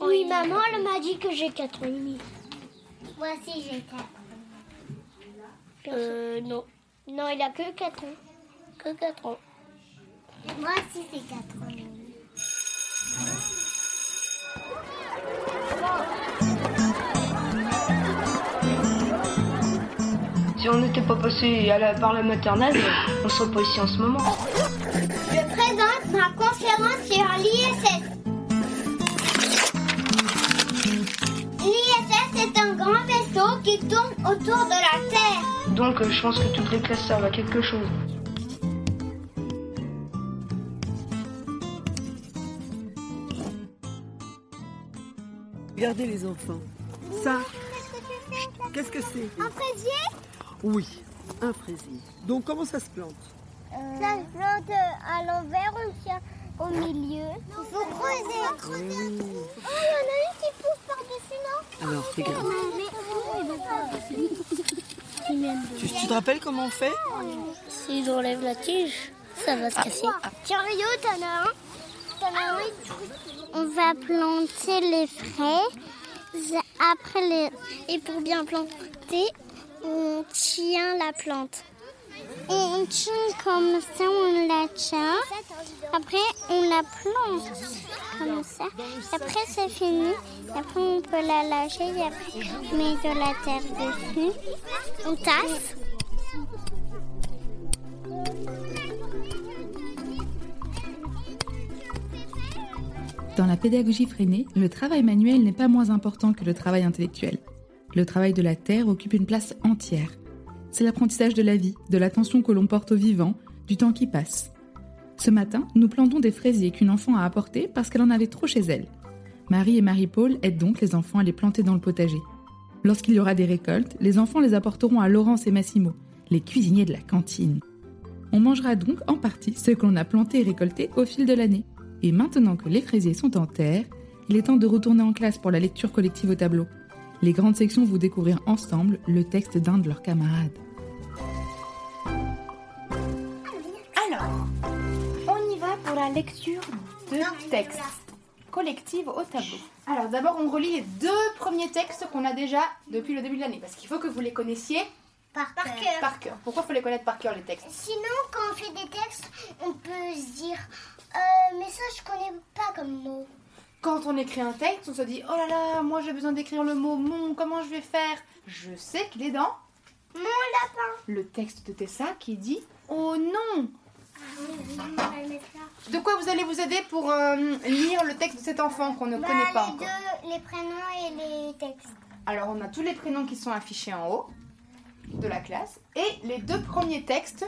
Oui, maman, elle m'a dit que j'ai 4 ans et demi. Moi aussi j'ai 4 Euh, non. Non, il a que 4 ans. Que 4 ans. Moi aussi c'est 4 ans. et demi. Si on n'était pas passé à la- par la maternelle, on serait pas ici en ce moment. Je présente ma conférence sur. L'ISS qui tourne autour de la Terre. Donc euh, je pense que toutes les classes servent à quelque chose. Regardez les enfants. Ça, qu'est-ce que c'est? Un fraisier? Oui, un fraisier. Donc comment ça se plante? Ça se plante à l'envers, on tient au milieu? Il faut creuser. Oh, il y en a une qui pousse par-dessus, non? Alors, regarde. Mais... Tu, tu te rappelles comment on fait Si j'enlève la tige, ça va se casser. Tiens, Rio, t'en as un T'en as un On va planter les fraises. Après, les... et pour bien planter, on tient la plante. On tient comme ça, on la tient. Après, on la plante comme ça. Après, c'est fini. Après, on peut la lâcher. Et après, on met de la terre dessus. On tasse. Dans la pédagogie freinée, le travail manuel n'est pas moins important que le travail intellectuel. Le travail de la terre occupe une place entière. C'est l'apprentissage de la vie, de l'attention que l'on porte au vivant, du temps qui passe. Ce matin, nous plantons des fraisiers qu'une enfant a apportés parce qu'elle en avait trop chez elle. Marie et Marie-Paul aident donc les enfants à les planter dans le potager. Lorsqu'il y aura des récoltes, les enfants les apporteront à Laurence et Massimo, les cuisiniers de la cantine. On mangera donc en partie ce que l'on a planté et récolté au fil de l'année. Et maintenant que les fraisiers sont en terre, il est temps de retourner en classe pour la lecture collective au tableau. Les grandes sections vont découvrir ensemble le texte d'un de leurs camarades. Alors, on y va pour la lecture de textes collective au tableau. Alors d'abord, on relit les deux premiers textes qu'on a déjà depuis le début de l'année, parce qu'il faut que vous les connaissiez Par, cœur. par cœur. Pourquoi faut les connaître par cœur les textes? Sinon, quand on fait des textes, on peut se dire euh, Mais ça, je connais pas comme mot. Quand on écrit un texte, on se dit oh là là, moi j'ai besoin d'écrire le mot mon, comment je vais faire? Je sais qu'il est dans Mon lapin. le texte de Tessa qui dit oh non. Là. De quoi vous allez vous aider pour euh, lire le texte de cet enfant qu'on ne Bah, connaît pas les encore? deux, les prénoms et les textes. Alors, on a tous les prénoms qui sont affichés en haut de la classe et les deux premiers textes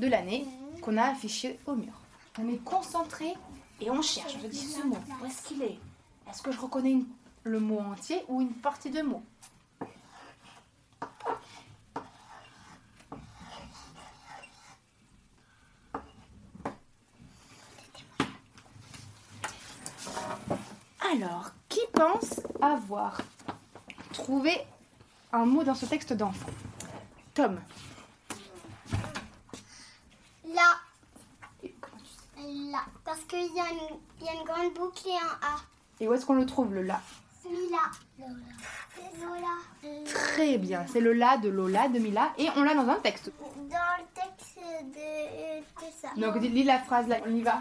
de l'année qu'on a affichés au mur. On est concentré et on cherche. Je dis ce mot, où est-ce qu'il est? Est-ce que je reconnais le mot entier ou une partie de mot? Alors, qui pense avoir trouvé un mot dans ce texte d'enfant? Tom. Là, parce qu'il y, y, a une grande boucle et un A. Et où est-ce qu'on le trouve, le la Mila. Lola. Très bien, c'est le la de Lola, de Mila, et on l'a dans un texte. Dans le texte de, ça. Donc lis la phrase là, on y va.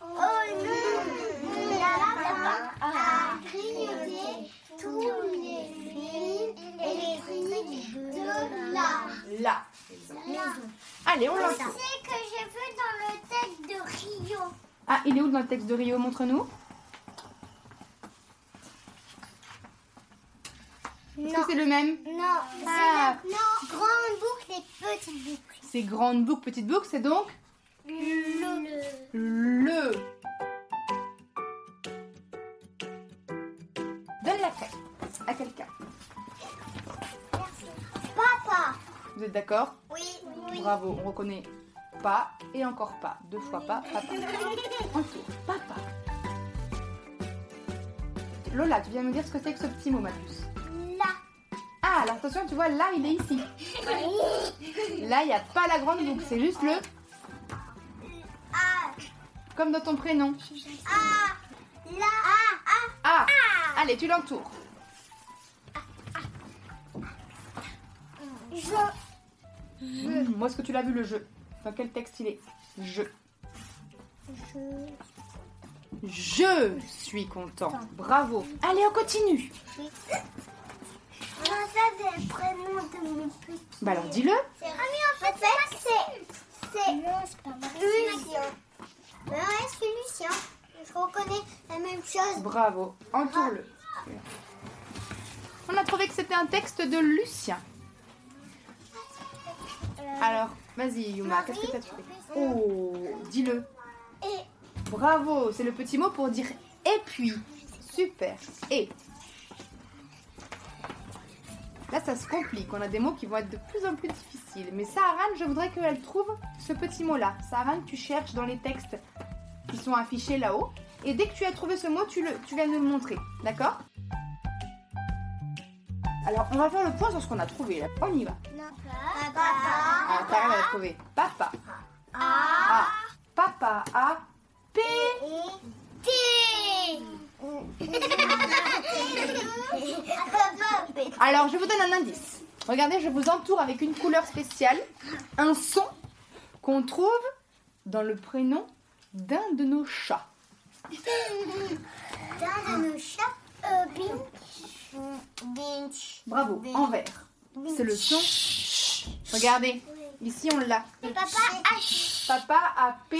Oh, non, Mila tous les fils électriques de. La. Allez, on C'est l'entoure. que j'ai vu dans le texte de Rio. Ah, il est où dans le texte de Rio? Montre-nous. Est-ce que c'est le même? Non, Ah. c'est non, grande boucle et petite boucle. C'est grande boucle, petite boucle, c'est donc Le. le. Vous êtes d'accord Oui, oui. Bravo, on reconnaît pas et encore pas. Deux fois pas, papa. Entour, papa. Lola, tu viens me dire ce que c'est que ce petit mot, ma puce Là. Ah, alors attention, tu vois, là, il est ici. Là, il n'y a pas la grande boucle, c'est juste le Ah. comme dans ton prénom. Ah. Là. Ah. Ah Allez, tu l'entoures. Je. Où est-ce que tu l'as vu le jeu? Dans quel texte il est? Je. Je. Je suis content. Bravo. Allez, on continue. ça, c'est le prénom de mes petits. Bah alors, dis-le. Ah, mais en fait, c'est. C'est. Non, c'est pas Lucien. Ouais, c'est Lucien. Je reconnais la même chose. Bravo. Entoure-le. On a trouvé que c'était un texte de Lucien. Alors, vas-y, Yuma, qu'est-ce que tu as trouvé Oh, dis-le. Et. Bravo, c'est le petit mot pour dire et puis. Super. Et. Là, ça se complique. On a des mots qui vont être de plus en plus difficiles. Mais Saharan, je voudrais qu'elle trouve ce petit mot-là. Saharan, tu cherches dans les textes qui sont affichés là-haut. Et dès que tu as trouvé ce mot, tu, le, tu viens de le montrer. D'accord? Alors, on va faire le point sur ce qu'on a trouvé. Là. On y va. Papa. Ah, elle a trouvé. Papa. A. A. Papa. A. P. T. Alors, je vous donne un indice. Regardez, je vous entoure avec une couleur spéciale, un son qu'on trouve dans le prénom d'un de nos chats. Dans de nos chats. Euh, Binch. Bravo, en vert. C'est le son. Regardez, ici on l'a. Papa H. Papa a P.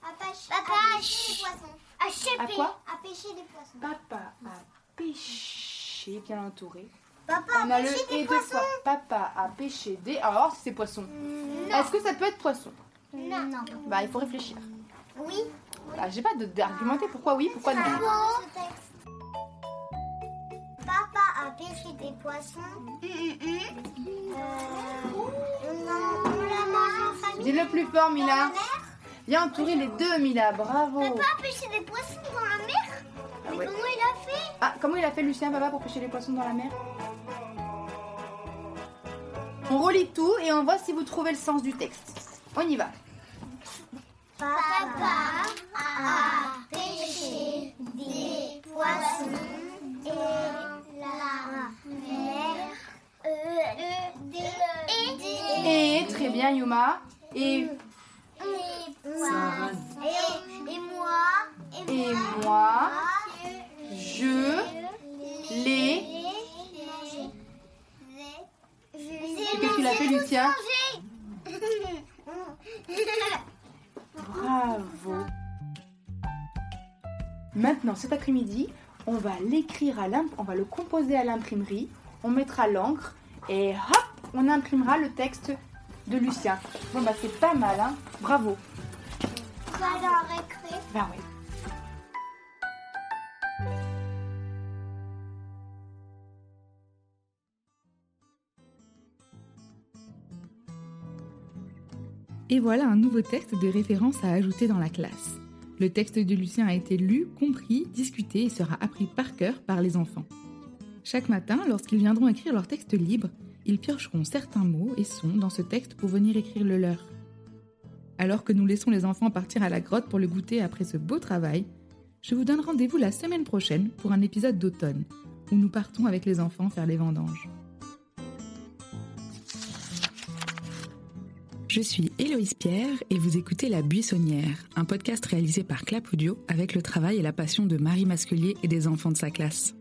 Papa Papa H. des poissons. À quoi À pêcher des poissons. Papa a pêché, bien entouré. Papa On a le et deux fois. Papa a pêché des. Alors, c'est poisson. Est-ce que ça peut être poisson? Non. Non. Bah, il faut réfléchir. Oui. Bah, j'ai pas de- d'argumenter pourquoi oui, pourquoi non. Pêché des poissons. Euh, on en- on l'a mangé en famille. Dis-le plus fort, Mila. Viens entourer les deux, Mila. Bravo. Papa a pêché des poissons dans la mer Mais ouais. comment il a fait? Ah, comment il a fait Lucien, papa, pour pêcher les poissons dans la mer? On relit tout et on voit si vous trouvez le sens du texte. On y va. Papa a pêché des poissons et et très bien, Yuma. Et, et poissons et, moi et moi, je les. Qu'est-ce qu'il a fait, Lucien Bravo. Maintenant, cet après-midi, on va l'écrire à l'imp, on va le composer à l'imprimerie. On mettra l'encre et hop, on imprimera le texte de Lucien. Bon bah c'est pas mal, hein Bravo. Va dans récré. Bah ouais. Et voilà un nouveau texte de référence à ajouter dans la classe. Le texte de Lucien a été lu, compris, discuté et sera appris par cœur par les enfants. Chaque matin, lorsqu'ils viendront écrire leur texte libre, ils piocheront certains mots et sons dans ce texte pour venir écrire le leur. Alors que nous laissons les enfants partir à la grotte pour le goûter après ce beau travail, je vous donne rendez-vous la semaine prochaine pour un épisode d'automne, où nous partons avec les enfants faire les vendanges. Je suis Héloïse Pierre et vous écoutez La Buissonnière, un podcast réalisé par Clap Audio avec le travail et la passion de Marie Masculier et des enfants de sa classe.